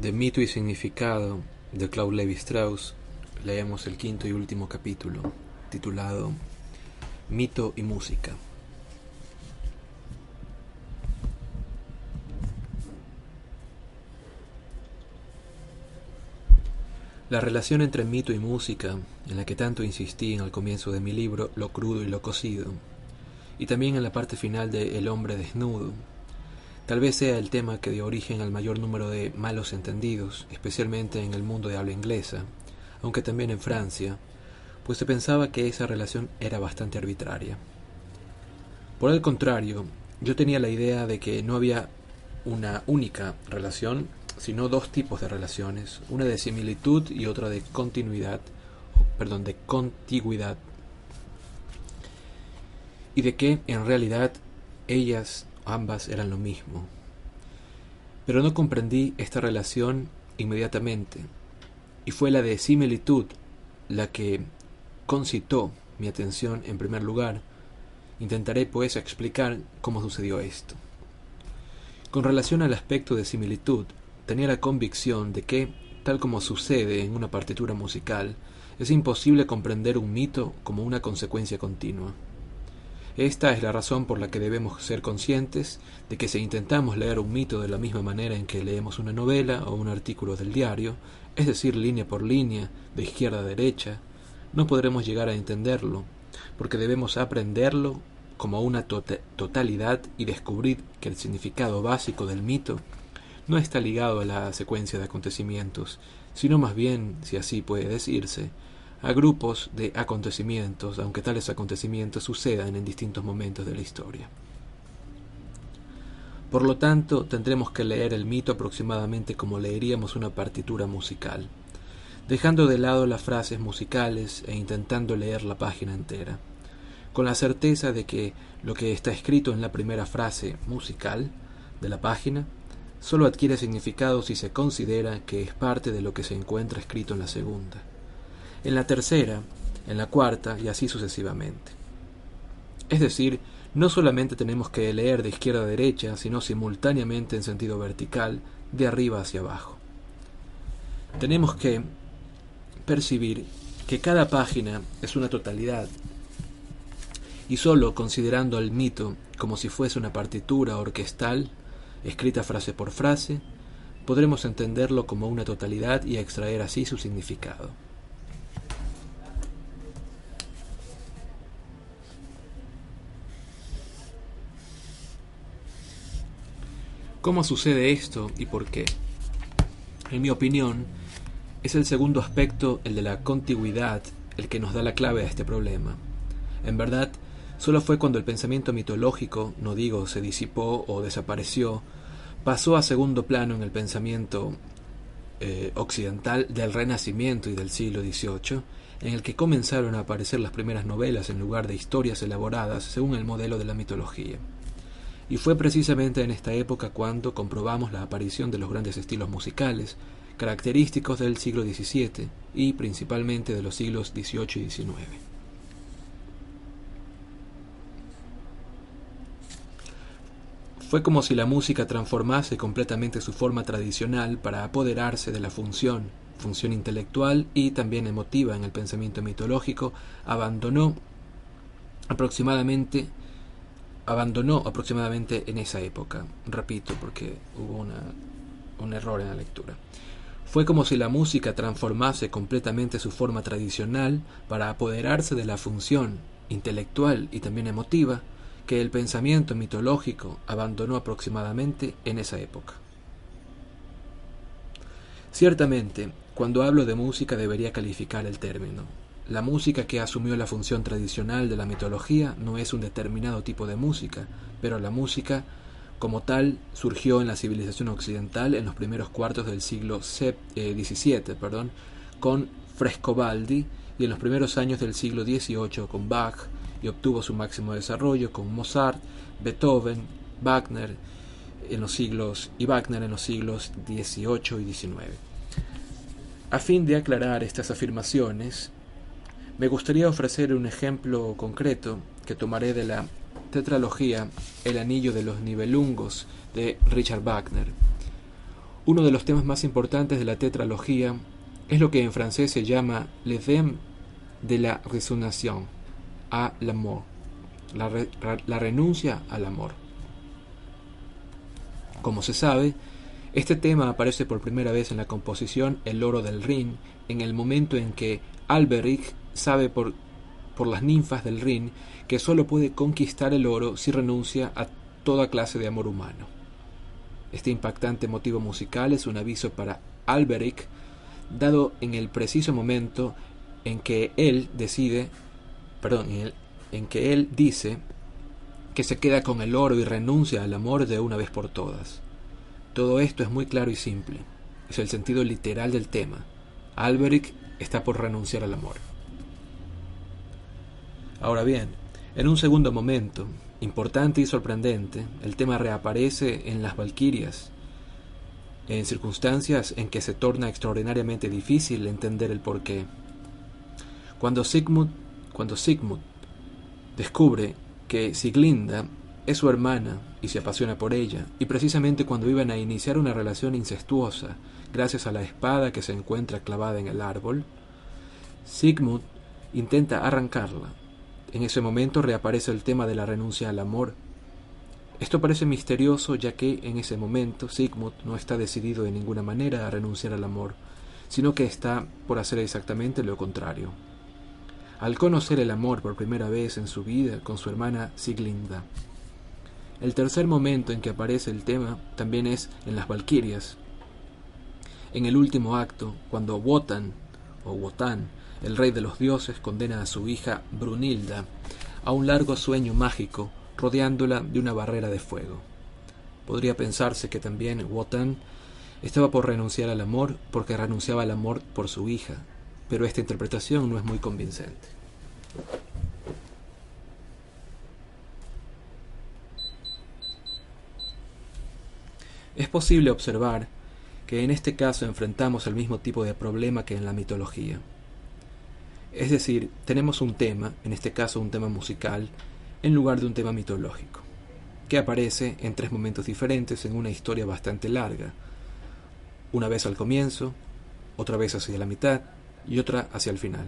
De mito y significado de Claude Levi Strauss leemos el quinto y último capítulo, titulado Mito y Música. La relación entre mito y música, en la que tanto insistí en el comienzo de mi libro Lo crudo y lo cocido, y también en la parte final de El hombre desnudo, Tal vez sea el tema que dio origen al mayor número de malos entendidos, especialmente en el mundo de habla inglesa, aunque también en Francia, pues se pensaba que esa relación era bastante arbitraria. Por el contrario, yo tenía la idea de que no había una única relación, sino dos tipos de relaciones, una de similitud y otra de continuidad, perdón, de contigüidad, y de que en realidad ellas ambas eran lo mismo. Pero no comprendí esta relación inmediatamente, y fue la de similitud la que concitó mi atención en primer lugar. Intentaré pues explicar cómo sucedió esto. Con relación al aspecto de similitud, tenía la convicción de que, tal como sucede en una partitura musical, es imposible comprender un mito como una consecuencia continua. Esta es la razón por la que debemos ser conscientes de que si intentamos leer un mito de la misma manera en que leemos una novela o un artículo del diario, es decir, línea por línea, de izquierda a derecha, no podremos llegar a entenderlo, porque debemos aprenderlo como una tota-, totalidad y descubrir que el significado básico del mito no está ligado a la secuencia de acontecimientos, sino más bien, si así puede decirse, a grupos de acontecimientos, aunque tales acontecimientos sucedan en distintos momentos de la historia. Por lo tanto, tendremos que leer el mito aproximadamente como leeríamos una partitura musical, dejando de lado las frases musicales e intentando leer la página entera, con la certeza de que lo que está escrito en la primera frase musical de la página solo adquiere significado si se considera que es parte de lo que se encuentra escrito en la segunda en la tercera, en la cuarta y así sucesivamente. Es decir, no solamente tenemos que leer de izquierda a derecha, sino simultáneamente en sentido vertical, de arriba hacia abajo. Tenemos que percibir que cada página es una totalidad y sólo considerando el mito como si fuese una partitura orquestal, escrita frase por frase, podremos entenderlo como una totalidad y extraer así su significado. ¿Cómo sucede esto y por qué? En mi opinión, es el segundo aspecto, el de la contigüidad, el que nos da la clave a este problema. En verdad, solo fue cuando el pensamiento mitológico, no digo se disipó o desapareció, pasó a segundo plano en el pensamiento eh, occidental del Renacimiento y del siglo XVIII, en el que comenzaron a aparecer las primeras novelas en lugar de historias elaboradas según el modelo de la mitología. Y fue precisamente en esta época cuando comprobamos la aparición de los grandes estilos musicales, característicos del siglo XVII y principalmente de los siglos XVIII y XIX. Fue como si la música transformase completamente su forma tradicional para apoderarse de la función, función intelectual y también emotiva en el pensamiento mitológico, abandonó aproximadamente abandonó aproximadamente en esa época. Repito, porque hubo un error en la lectura. Fue como si la música transformase completamente su forma tradicional para apoderarse de la función intelectual y también emotiva que el pensamiento mitológico abandonó aproximadamente en esa época. Ciertamente, cuando hablo de música debería calificar el término. La música que asumió la función tradicional de la mitología no es un determinado tipo de música, pero la música como tal surgió en la civilización occidental en los primeros cuartos del siglo XVII, eh, perdón, con Frescobaldi y en los primeros años del siglo XVIII con Bach y obtuvo su máximo desarrollo con Mozart, Beethoven, Wagner en los siglos y Wagner en los siglos XVIII y XIX. A fin de aclarar estas afirmaciones, me gustaría ofrecer un ejemplo concreto que tomaré de la tetralogía El anillo de los nivelungos de Richard Wagner. Uno de los temas más importantes de la tetralogía es lo que en francés se llama le thème de la résignation à l'amour, la, renuncia al amor. Como se sabe, este tema aparece por primera vez en la composición El oro del Rin, en el momento en que Alberic sabe por, por las ninfas del Rin que sólo puede conquistar el oro si renuncia a toda clase de amor humano. Este impactante motivo musical es un aviso para Alberic, dado en el preciso momento en que él decide, perdón, en que él dice que se queda con el oro y renuncia al amor de una vez por todas. Todo esto es muy claro y simple. Es el sentido literal del tema. Alberic está por renunciar al amor. Ahora bien, en un segundo momento, importante y sorprendente, el tema reaparece en las Valquirias, en circunstancias en que se torna extraordinariamente difícil entender el porqué. Cuando Sigmund, cuando Sigmund descubre que Siglinda es su hermana y se apasiona por ella, y precisamente cuando iban a iniciar una relación incestuosa, gracias a la espada que se encuentra clavada en el árbol, Sigmund intenta arrancarla. En ese momento reaparece el tema de la renuncia al amor. Esto parece misterioso ya que en ese momento Sigmund no está decidido de ninguna manera a renunciar al amor, sino que está por hacer exactamente lo contrario al conocer el amor por primera vez en su vida con su hermana Siglinda. El tercer momento en que aparece el tema también es en las Valquirias. En el último acto, cuando Wotan, o Wotan, el rey de los dioses, condena a su hija Brunilda a un largo sueño mágico rodeándola de una barrera de fuego. Podría pensarse que también Wotan estaba por renunciar al amor porque renunciaba al amor por su hija, pero esta interpretación no es muy convincente. Es posible observar que en este caso enfrentamos el mismo tipo de problema que en la mitología. Es decir, tenemos un tema, en este caso un tema musical, en lugar de un tema mitológico, que aparece en tres momentos diferentes en una historia bastante larga, una vez al comienzo, otra vez hacia la mitad y otra hacia el final.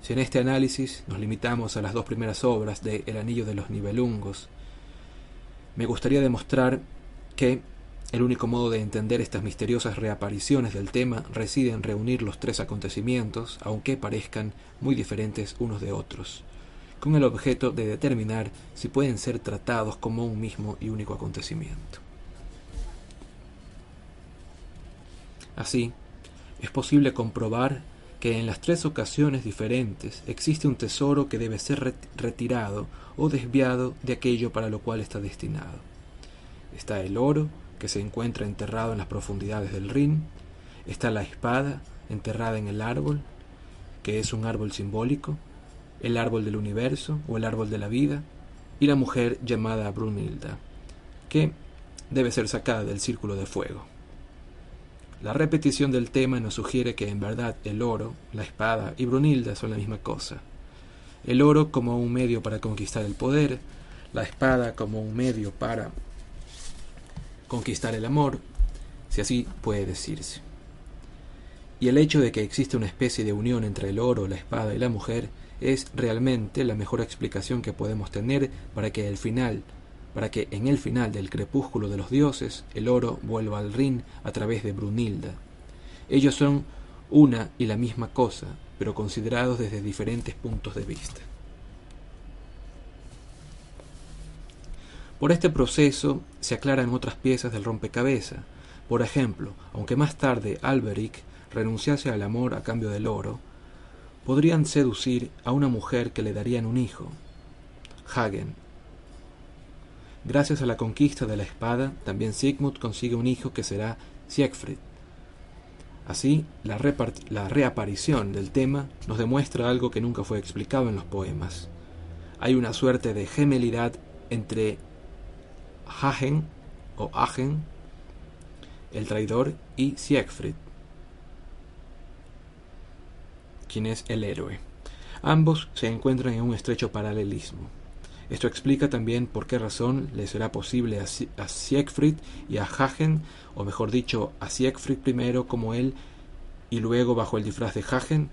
Si en este análisis nos limitamos a las dos primeras obras de El Anillo de los Nibelungos, me gustaría demostrar que el único modo de entender estas misteriosas reapariciones del tema reside en reunir los tres acontecimientos, aunque parezcan muy diferentes unos de otros, con el objeto de determinar si pueden ser tratados como un mismo y único acontecimiento. Así, es posible comprobar que en las tres ocasiones diferentes existe un tesoro que debe ser retirado o desviado de aquello para lo cual está destinado. Está el oro, que se encuentra enterrado en las profundidades del Rin, está la espada enterrada en el árbol, que es un árbol simbólico, el árbol del universo o el árbol de la vida, y la mujer llamada Brunilda, que debe ser sacada del círculo de fuego. La repetición del tema nos sugiere que en verdad el oro, la espada y Brunilda son la misma cosa. El oro como un medio para conquistar el poder, la espada como un medio para conquistar el amor, si así puede decirse. Y el hecho de que existe una especie de unión entre el oro, la espada y la mujer es realmente la mejor explicación que podemos tener para que el final para que en el final del crepúsculo de los dioses el oro vuelva al Rin a través de Brunilda. Ellos son una y la misma cosa, pero considerados desde diferentes puntos de vista. Por este proceso se aclaran otras piezas del rompecabezas. Por ejemplo, aunque más tarde Alberic renunciase al amor a cambio del oro, podrían seducir a una mujer que le darían un hijo. Hagen. Gracias a la conquista de la espada, también Sigmund consigue un hijo que será Siegfried. Así, la, la reaparición del tema nos demuestra algo que nunca fue explicado en los poemas. Hay una suerte de gemelidad entre Hagen o Hagen, el traidor, y Siegfried, quien es el héroe. Ambos se encuentran en un estrecho paralelismo. Esto explica también por qué razón le será posible a, Siegfried y a Hagen, o mejor dicho, a Siegfried primero como él y luego bajo el disfraz de Hagen,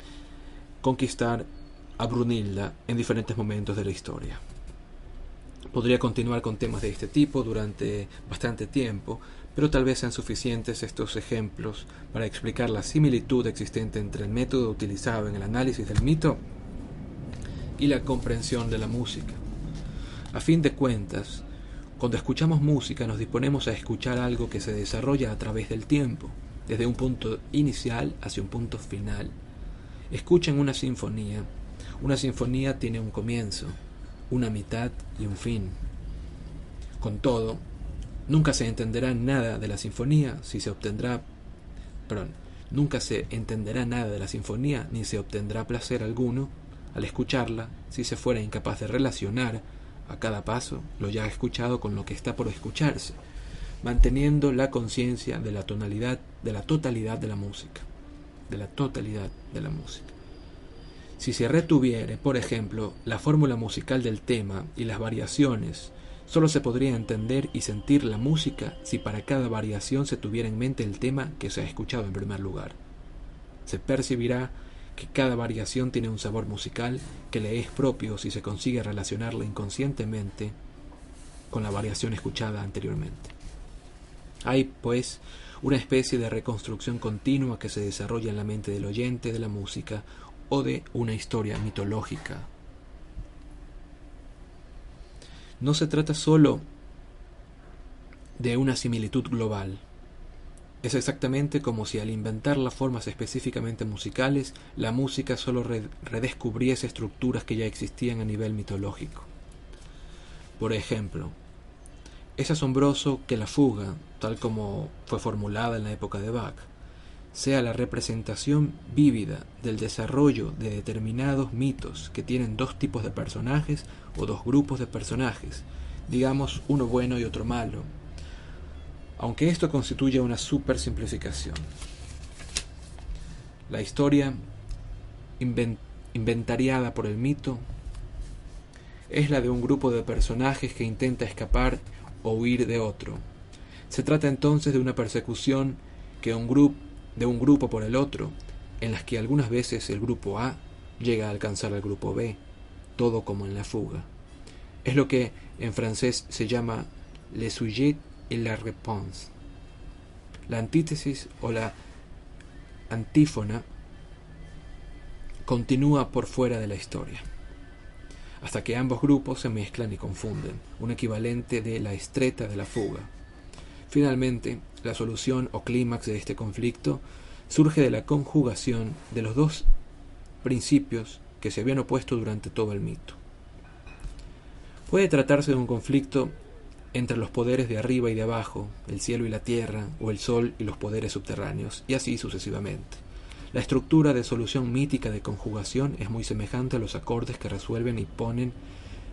conquistar a Brunilda en diferentes momentos de la historia. Podría continuar con temas de este tipo durante bastante tiempo, pero tal vez sean suficientes estos ejemplos para explicar la similitud existente entre el método utilizado en el análisis del mito y la comprensión de la música. A fin de cuentas, cuando escuchamos música nos disponemos a escuchar algo que se desarrolla a través del tiempo, desde un punto inicial hacia un punto final. Escuchen una sinfonía. Una sinfonía tiene un comienzo, una mitad y un fin. Con todo, nunca se entenderá nada de la sinfonía si se obtendrá perdón, nunca se entenderá nada de la sinfonía ni se obtendrá placer alguno al escucharla si se fuera incapaz de relacionar a cada paso lo ya escuchado con lo que está por escucharse, manteniendo la conciencia de la tonalidad, de la totalidad de la música, de la totalidad de la música. Si se retuviere, por ejemplo, la fórmula musical del tema y las variaciones, solo se podría entender y sentir la música si para cada variación se tuviera en mente el tema que se ha escuchado en primer lugar. Se percibirá que cada variación tiene un sabor musical que le es propio si se consigue relacionarla inconscientemente con la variación escuchada anteriormente. Hay, pues, una especie de reconstrucción continua que se desarrolla en la mente del oyente de la música o de una historia mitológica. No se trata sólo de una similitud global. Es exactamente como si al inventar las formas específicamente musicales, la música solo redescubriese estructuras que ya existían a nivel mitológico. Por ejemplo, es asombroso que la fuga, tal como fue formulada en la época de Bach, sea la representación vívida del desarrollo de determinados mitos que tienen dos tipos de personajes o dos grupos de personajes, digamos uno bueno y otro malo, aunque esto constituye una supersimplificación. La historia inventariada por el mito es la de un grupo de personajes que intenta escapar o huir de otro. Se trata entonces de una persecución que un grupo de un grupo por el otro, en las que algunas veces el grupo A llega a alcanzar al grupo B, todo como en la fuga. Es lo que en francés se llama le sujet et la réponse. La antítesis o la antífona continúa por fuera de la historia, hasta que ambos grupos se mezclan y confunden, un equivalente de la estreta de la fuga. Finalmente, la solución o clímax de este conflicto surge de la conjugación de los dos principios que se habían opuesto durante todo el mito. Puede tratarse de un conflicto entre los poderes de arriba y de abajo, el cielo y la tierra, o el sol y los poderes subterráneos, y así sucesivamente. La estructura de solución mítica de conjugación es muy semejante a los acordes que resuelven y ponen,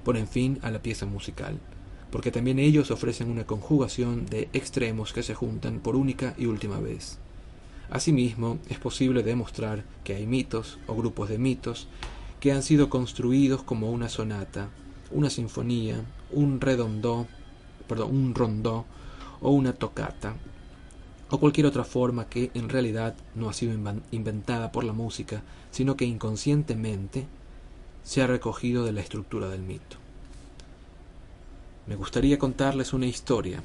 ponen fin a la pieza musical porque también ellos ofrecen una conjugación de extremos que se juntan por única y última vez. Asimismo, es posible demostrar que hay mitos o grupos de mitos que han sido construidos como una sonata, una sinfonía, un redondó, perdón, un rondó o una tocata, o cualquier otra forma que en realidad no ha sido inventada por la música, sino que inconscientemente se ha recogido de la estructura del mito. Me gustaría contarles una historia.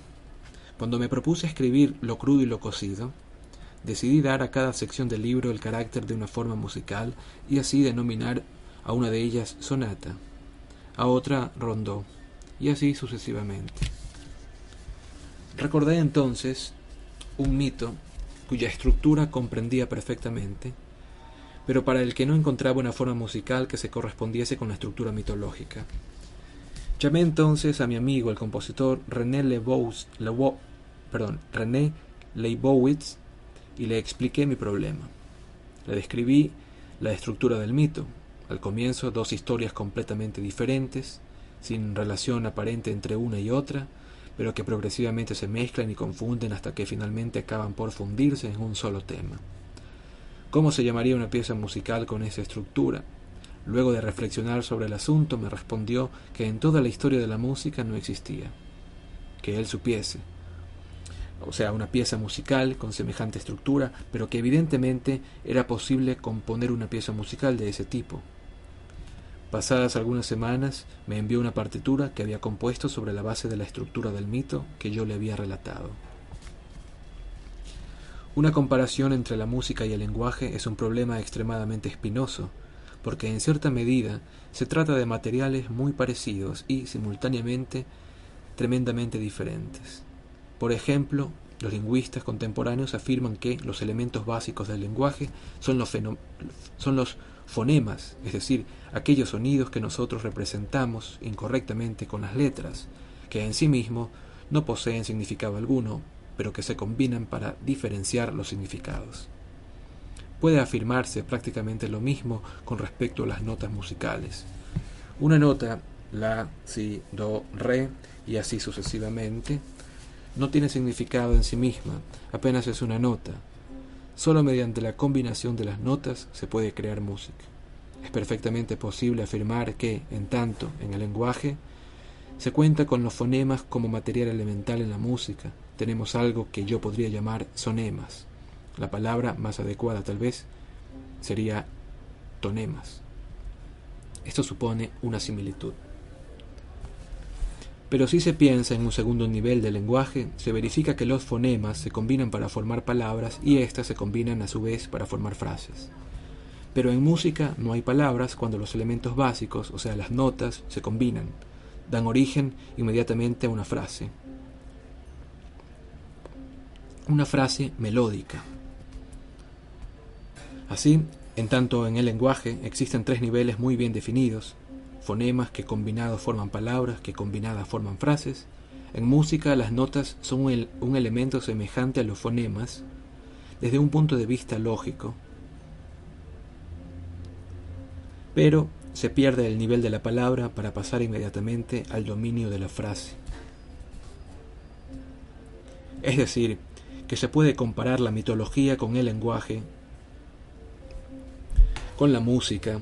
Cuando me propuse escribir lo crudo y lo cocido, decidí dar a cada sección del libro el carácter de una forma musical y así denominar a una de ellas sonata, a otra rondó, y así sucesivamente. Recordé entonces un mito cuya estructura comprendía perfectamente, pero para el que no encontraba una forma musical que se correspondiese con la estructura mitológica. Llamé entonces a mi amigo, el compositor René Leibowitz, perdón, René Leibowitz, y le expliqué mi problema. Le describí la estructura del mito. Al comienzo, dos historias completamente diferentes, sin relación aparente entre una y otra, pero que progresivamente se mezclan y confunden hasta que finalmente acaban por fundirse en un solo tema. ¿Cómo se llamaría una pieza musical con esa estructura? Luego de reflexionar sobre el asunto, me respondió que en toda la historia de la música no existía. Que él supiese. O sea, una pieza musical con semejante estructura, pero que evidentemente era posible componer una pieza musical de ese tipo. Pasadas algunas semanas, me envió una partitura que había compuesto sobre la base de la estructura del mito que yo le había relatado. Una comparación entre la música y el lenguaje es un problema extremadamente espinoso, porque en cierta medida se trata de materiales muy parecidos y, simultáneamente, tremendamente diferentes. Por ejemplo, los lingüistas contemporáneos afirman que los elementos básicos del lenguaje son los, fonemas, es decir, aquellos sonidos que nosotros representamos incorrectamente con las letras, que en sí mismos no poseen significado alguno, pero que se combinan para diferenciar los significados. Puede afirmarse prácticamente lo mismo con respecto a las notas musicales. Una nota, la, si, do, re y así sucesivamente, no tiene significado en sí misma, apenas es una nota. Solo mediante la combinación de las notas se puede crear música. Es perfectamente posible afirmar que, en tanto, en el lenguaje, se cuenta con los fonemas como material elemental en la música. Tenemos algo que yo podría llamar sonemas. La palabra más adecuada tal vez sería tonemas. Esto supone una similitud. Pero si se piensa en un segundo nivel del lenguaje, se verifica que los fonemas se combinan para formar palabras y éstas se combinan a su vez para formar frases. Pero en música no hay palabras cuando los elementos básicos, o sea, las notas, se combinan, dan origen inmediatamente a una frase. Una frase melódica. Así, en tanto en el lenguaje existen tres niveles muy bien definidos, fonemas que combinados forman palabras, que combinadas forman frases, en música las notas son un elemento semejante a los fonemas desde un punto de vista lógico, pero se pierde el nivel de la palabra para pasar inmediatamente al dominio de la frase. Es decir, que se puede comparar la mitología con el lenguaje con la música,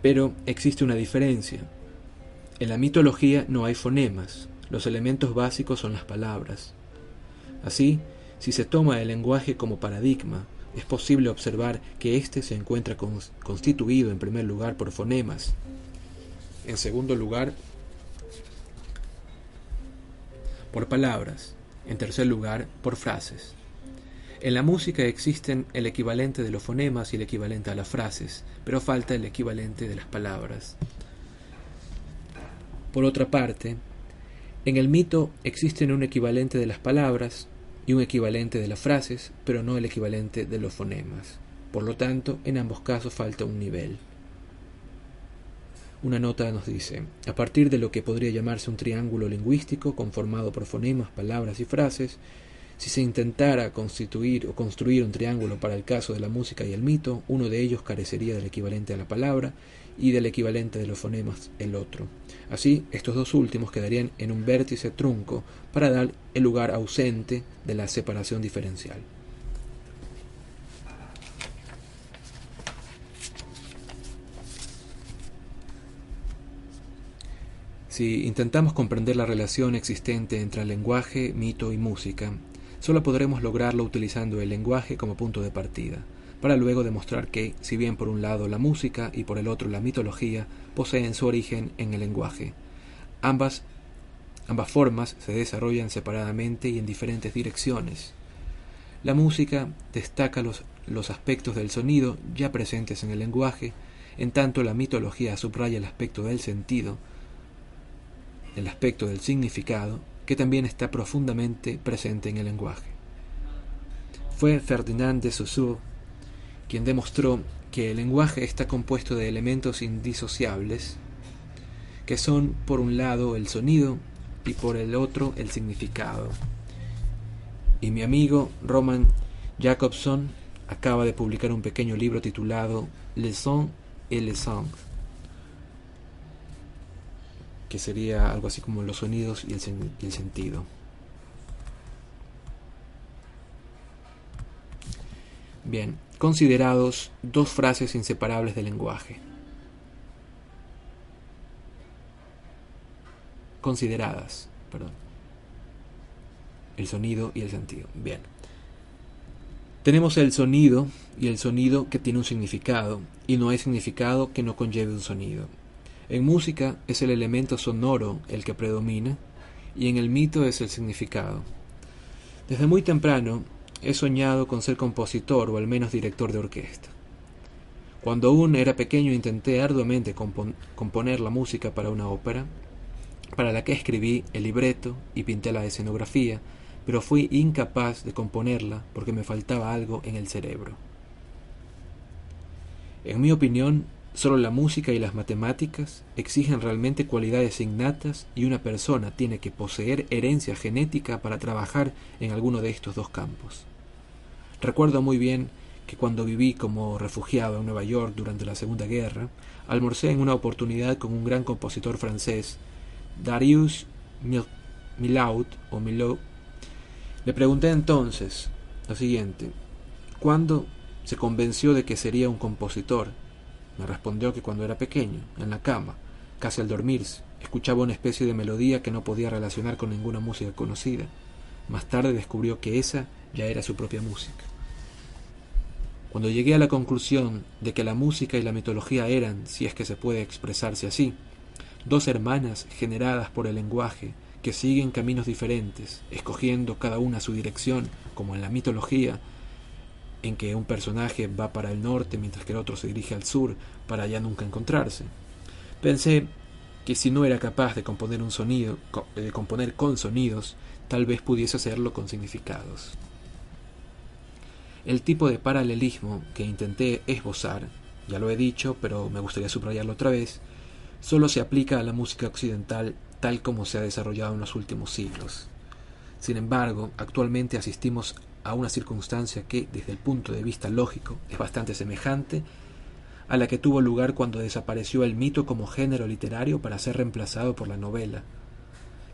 pero existe una diferencia. En la mitología no hay fonemas, los elementos básicos son las palabras. Así, si se toma el lenguaje como paradigma, es posible observar que éste se encuentra constituido en primer lugar por fonemas, en segundo lugar por palabras, en tercer lugar por frases. En la música existen el equivalente de los fonemas y el equivalente a las frases, pero falta el equivalente de las palabras. Por otra parte, en el mito existen un equivalente de las palabras y un equivalente de las frases, pero no el equivalente de los fonemas. Por lo tanto, en ambos casos falta un nivel. Una nota nos dice, a partir de lo que podría llamarse un triángulo lingüístico conformado por fonemas, palabras y frases, si se intentara constituir o construir un triángulo para el caso de la música y el mito, uno de ellos carecería del equivalente a la palabra y del equivalente de los fonemas el otro. Así, estos dos últimos quedarían en un vértice trunco para dar el lugar ausente de la separación diferencial. Si intentamos comprender la relación existente entre el lenguaje, mito y música, Solo podremos lograrlo utilizando el lenguaje como punto de partida, para luego demostrar que, si bien por un lado la música y por el otro la mitología poseen su origen en el lenguaje, ambas, ambas formas se desarrollan separadamente y en diferentes direcciones. La música destaca los, los aspectos del sonido ya presentes en el lenguaje, en tanto la mitología subraya el aspecto del sentido, el aspecto del significado que también está profundamente presente en el lenguaje. Fue Ferdinand de Saussure quien demostró que el lenguaje está compuesto de elementos indisociables, que son por un lado el sonido y por el otro el significado. Y mi amigo Roman Jacobson acaba de publicar un pequeño libro titulado Le son et le sang, que sería algo así como los sonidos y el, sentido. Bien, considerados dos frases inseparables del lenguaje. Consideradas, perdón. El sonido y el sentido. Bien. Tenemos el sonido y el sonido que tiene un significado y no hay significado que no conlleve un sonido. En música es el elemento sonoro el que predomina y en el mito es el significado. Desde muy temprano he soñado con ser compositor o al menos director de orquesta. Cuando aún era pequeño intenté arduamente componer la música para una ópera, para la que escribí el libreto y pinté la escenografía, pero fui incapaz de componerla porque me faltaba algo en el cerebro. En mi opinión, solo la música y las matemáticas exigen realmente cualidades innatas y una persona tiene que poseer herencia genética para trabajar en alguno de estos dos campos. Recuerdo muy bien que cuando viví como refugiado en Nueva York durante la Segunda Guerra, almorcé en una oportunidad con un gran compositor francés, Darius Milaud o Milou. Le pregunté entonces lo siguiente: ¿cuándo se convenció de que sería un compositor? Me respondió que cuando era pequeño, en la cama, casi al dormirse, escuchaba una especie de melodía que no podía relacionar con ninguna música conocida. Más tarde descubrió que esa ya era su propia música. Cuando llegué a la conclusión de que la música y la mitología eran, si es que se puede expresarse así, dos hermanas generadas por el lenguaje que siguen caminos diferentes, escogiendo cada una su dirección, como en la mitología, en que un personaje va para el norte mientras que el otro se dirige al sur para ya nunca encontrarse. Pensé que si no era capaz de componer un sonido, de componer con sonidos, tal vez pudiese hacerlo con significados. El tipo de paralelismo que intenté esbozar, ya lo he dicho, pero me gustaría subrayarlo otra vez, solo se aplica a la música occidental tal como se ha desarrollado en los últimos siglos. Sin embargo, actualmente asistimos a una circunstancia que, desde el punto de vista lógico, es bastante semejante a la que tuvo lugar cuando desapareció el mito como género literario para ser reemplazado por la novela.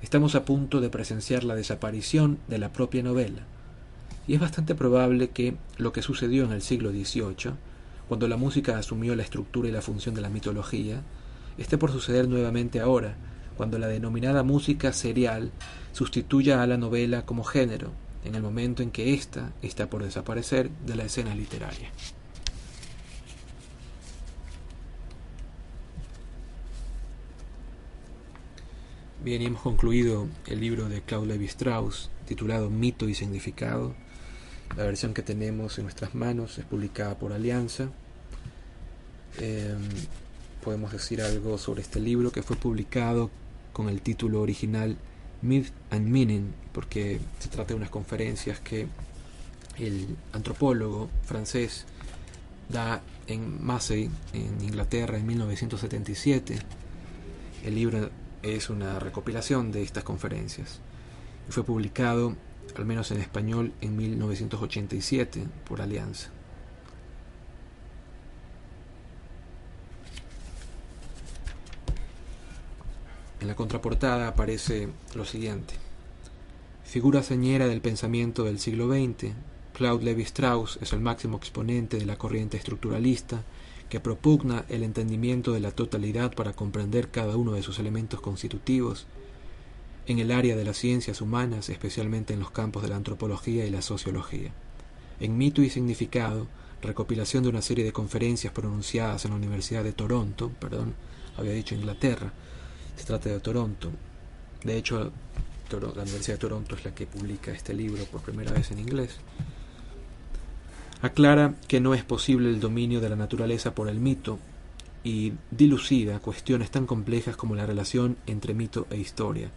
Estamos a punto de presenciar la desaparición de la propia novela y es bastante probable que lo que sucedió en el siglo XVIII, cuando la música asumió la estructura y la función de la mitología, esté por suceder nuevamente ahora, cuando la denominada música serial sustituya a la novela como género, en el momento en que ésta está por desaparecer de la escena literaria. Bien, hemos concluido el libro de Claude Levi Strauss titulado Mito y Significado, la versión que tenemos en nuestras manos es publicada por Alianza. Em, podemos decir algo sobre este libro que fue publicado con el título original Myth and Meaning, porque se trata de unas conferencias que el antropólogo francés da en Massey, en Inglaterra, en 1977. El libro es una recopilación de estas conferencias fue publicado al menos en español, en 1987 por Alianza. En la contraportada aparece lo siguiente. Figura señera del pensamiento del siglo XX, Claude Levi-Strauss es el máximo exponente de la corriente estructuralista que propugna el entendimiento de la totalidad para comprender cada uno de sus elementos constitutivos en el área de las ciencias humanas, especialmente en los campos de la antropología y la sociología. En Mito y Significado, recopilación de una serie de conferencias pronunciadas en la Universidad de Toronto, perdón, había dicho Inglaterra, se trata de Toronto. De hecho, la Universidad de Toronto es la que publica este libro por primera vez en inglés. Aclara que no es posible el dominio de la naturaleza por el mito y dilucida cuestiones tan complejas como la relación entre mito e historia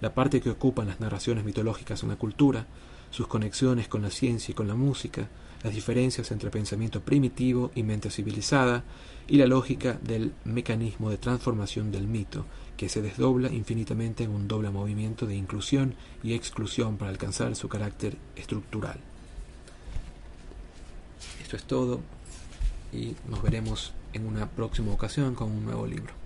la parte que ocupan las narraciones mitológicas en la cultura, sus conexiones con la ciencia y con la música, las diferencias entre pensamiento primitivo y mente civilizada, y la lógica del mecanismo de transformación del mito, que se desdobla infinitamente en un doble movimiento de inclusión y exclusión para alcanzar su carácter estructural. Esto es todo y nos veremos en una próxima ocasión con un nuevo libro.